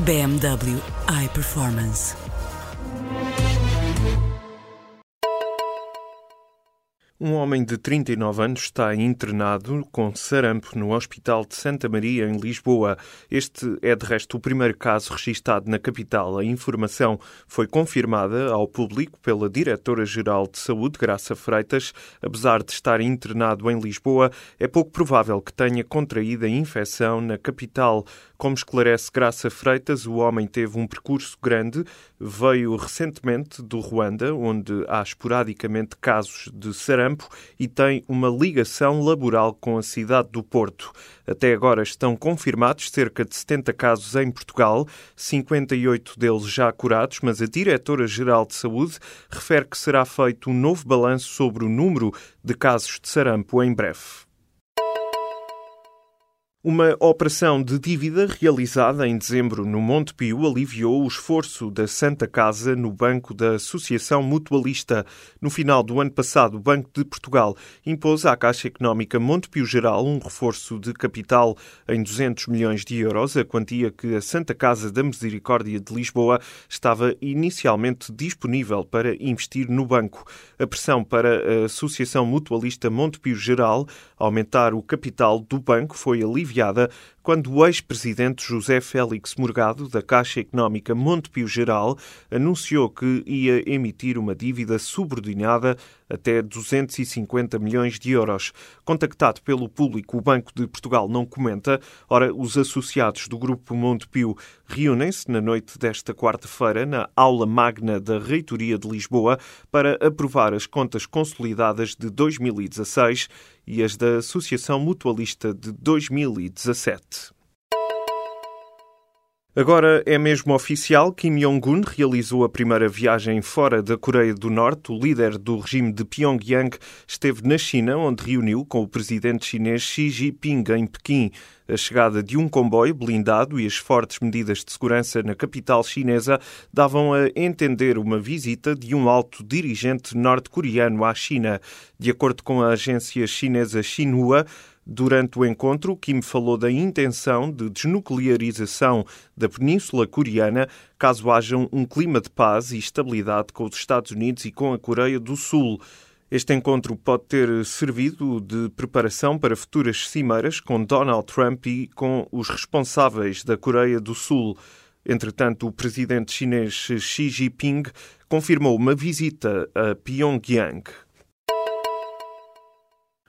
BMW iPerformance. Um homem de 39 anos está internado com sarampo no Hospital de Santa Maria, em Lisboa. Este é, de resto, o primeiro caso registado na capital. A informação foi confirmada ao público pela Diretora-Geral de Saúde, Graça Freitas. Apesar de estar internado em Lisboa, é pouco provável que tenha contraído a infecção na capital. Como esclarece Graça Freitas, o homem teve um percurso grande, veio recentemente do Ruanda, onde há esporadicamente casos de sarampo e tem uma ligação laboral com a cidade do Porto. Até agora estão confirmados cerca de 70 casos em Portugal, 58 deles já curados, mas a Diretora-Geral de Saúde refere que será feito um novo balanço sobre o número de casos de sarampo em breve. Uma operação de dívida realizada em dezembro no Monte Pio aliviou o esforço da Santa Casa no Banco da Associação Mutualista. No final do ano passado, o Banco de Portugal impôs à Caixa Económica Monte Pio Geral um reforço de capital em 200 milhões de euros, a quantia que a Santa Casa da Misericórdia de Lisboa estava inicialmente disponível para investir no banco. A pressão para a Associação Mutualista Monte Pio Geral aumentar o capital do banco foi aliviada quando o ex-presidente José Félix Morgado, da Caixa Económica Montepio Geral, anunciou que ia emitir uma dívida subordinada até 250 milhões de euros. Contactado pelo público, o Banco de Portugal não comenta. Ora, os associados do Grupo Montepio reúnem-se na noite desta quarta-feira na aula magna da Reitoria de Lisboa para aprovar as contas consolidadas de 2016 e as da Associação Mutualista de 2017. Agora é mesmo oficial, Kim Jong-un realizou a primeira viagem fora da Coreia do Norte. O líder do regime de Pyongyang esteve na China, onde reuniu com o presidente chinês Xi Jinping em Pequim. A chegada de um comboio blindado e as fortes medidas de segurança na capital chinesa davam a entender uma visita de um alto dirigente norte-coreano à China. De acordo com a agência chinesa Xinhua, Durante o encontro, Kim falou da intenção de desnuclearização da Península Coreana caso haja um clima de paz e estabilidade com os Estados Unidos e com a Coreia do Sul. Este encontro pode ter servido de preparação para futuras cimeiras com Donald Trump e com os responsáveis da Coreia do Sul. Entretanto, o presidente chinês Xi Jinping confirmou uma visita a Pyongyang.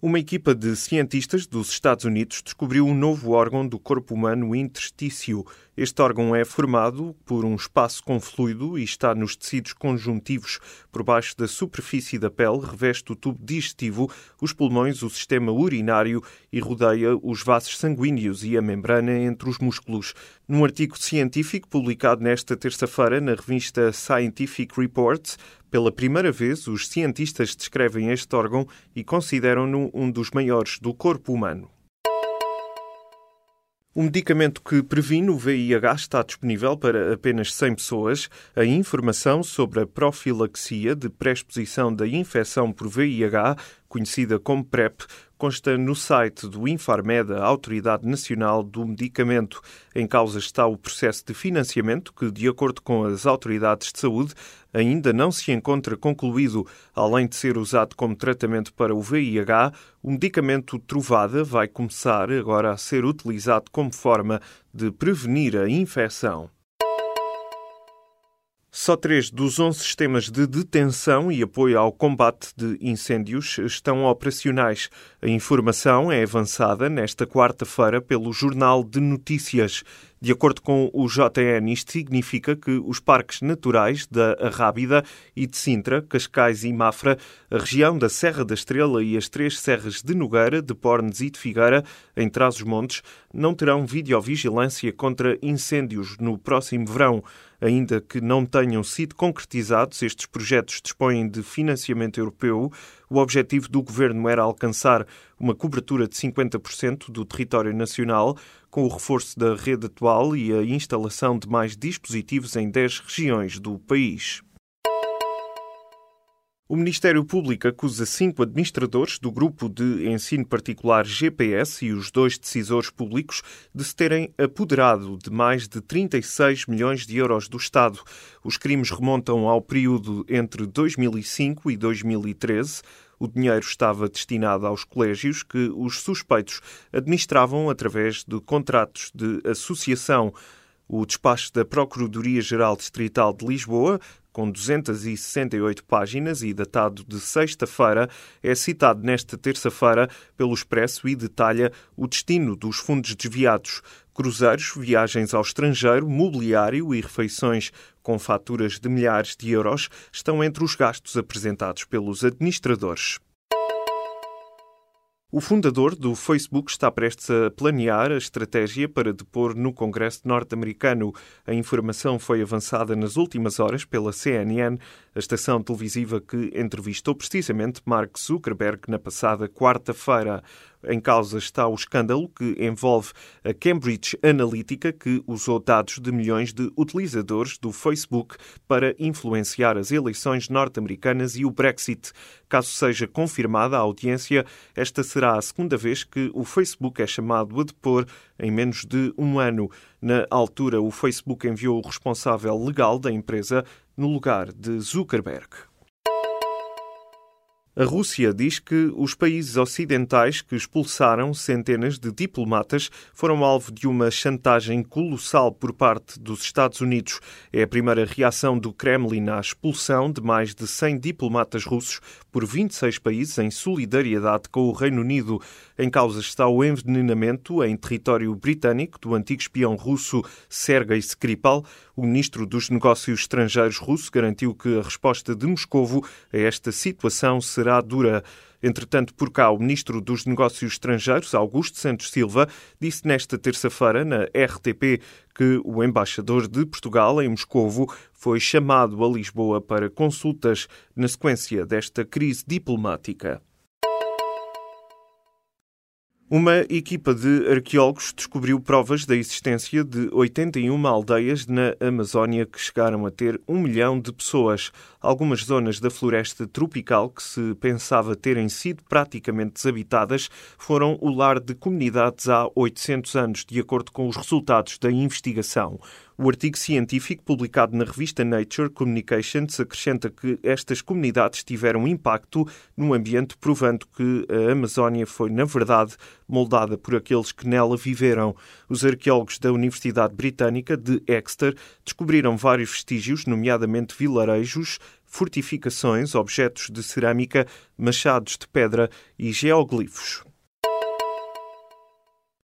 Uma equipa de cientistas dos Estados Unidos descobriu um novo órgão do corpo humano, interstício. Este órgão é formado por um espaço com fluido e está nos tecidos conjuntivos. Por baixo da superfície da pele, reveste o tubo digestivo, os pulmões, o sistema urinário e rodeia os vasos sanguíneos e a membrana entre os músculos. Num artigo científico publicado nesta terça-feira na revista Scientific Reports, pela primeira vez, os cientistas descrevem este órgão e consideram-no um dos maiores do corpo humano. O medicamento que previne o VIH está disponível para apenas 100 pessoas. A informação sobre a profilaxia de pré-exposição da infecção por VIH, conhecida como PrEP, consta no site do Infarmed, a Autoridade Nacional do Medicamento. Em causa está o processo de financiamento que, de acordo com as autoridades de saúde, ainda não se encontra concluído. Além de ser usado como tratamento para o VIH, o medicamento Trovada vai começar agora a ser utilizado como forma de prevenir a infecção. Só três dos 11 sistemas de detenção e apoio ao combate de incêndios estão operacionais. A informação é avançada nesta quarta-feira pelo Jornal de Notícias. De acordo com o JN, isto significa que os parques naturais da Arrábida e de Sintra, Cascais e Mafra, a região da Serra da Estrela e as três serras de Nogueira, de Pornes e de Figueira, em Trás-os-Montes, não terão videovigilância contra incêndios no próximo verão. Ainda que não tenham sido concretizados, estes projetos dispõem de financiamento europeu. O objetivo do governo era alcançar uma cobertura de 50% do território nacional, com o reforço da rede atual e a instalação de mais dispositivos em 10 regiões do país. O Ministério Público acusa cinco administradores do grupo de ensino particular GPS e os dois decisores públicos de se terem apoderado de mais de 36 milhões de euros do Estado. Os crimes remontam ao período entre 2005 e 2013. O dinheiro estava destinado aos colégios que os suspeitos administravam através de contratos de associação. O despacho da Procuradoria-Geral Distrital de Lisboa com 268 páginas e datado de sexta-feira, é citado nesta terça-feira pelo Expresso e detalha o destino dos fundos desviados. Cruzeiros, viagens ao estrangeiro, mobiliário e refeições com faturas de milhares de euros estão entre os gastos apresentados pelos administradores. O fundador do Facebook está prestes a planear a estratégia para depor no Congresso norte-americano. A informação foi avançada nas últimas horas pela CNN, a estação televisiva que entrevistou precisamente Mark Zuckerberg na passada quarta-feira. Em causa está o escândalo que envolve a Cambridge Analytica, que usou dados de milhões de utilizadores do Facebook para influenciar as eleições norte-americanas e o Brexit. Caso seja confirmada a audiência, esta será a segunda vez que o Facebook é chamado a depor em menos de um ano. Na altura, o Facebook enviou o responsável legal da empresa no lugar de Zuckerberg. A Rússia diz que os países ocidentais que expulsaram centenas de diplomatas foram alvo de uma chantagem colossal por parte dos Estados Unidos. É a primeira reação do Kremlin à expulsão de mais de 100 diplomatas russos por 26 países em solidariedade com o Reino Unido. Em causa está o envenenamento em território britânico do antigo espião russo Sergei Skripal. O ministro dos Negócios Estrangeiros russo garantiu que a resposta de Moscovo a esta situação será dura. Entretanto, por cá, o ministro dos Negócios Estrangeiros, Augusto Santos Silva, disse nesta terça-feira na RTP que o embaixador de Portugal em Moscovo foi chamado a Lisboa para consultas na sequência desta crise diplomática. Uma equipa de arqueólogos descobriu provas da existência de 81 aldeias na Amazónia que chegaram a ter um milhão de pessoas. Algumas zonas da floresta tropical que se pensava terem sido praticamente desabitadas foram o lar de comunidades há 800 anos, de acordo com os resultados da investigação. O artigo científico publicado na revista Nature Communications acrescenta que estas comunidades tiveram impacto no ambiente, provando que a Amazónia foi, na verdade, moldada por aqueles que nela viveram. Os arqueólogos da Universidade Britânica de Exeter descobriram vários vestígios, nomeadamente vilarejos, fortificações, objetos de cerâmica, machados de pedra e geoglifos.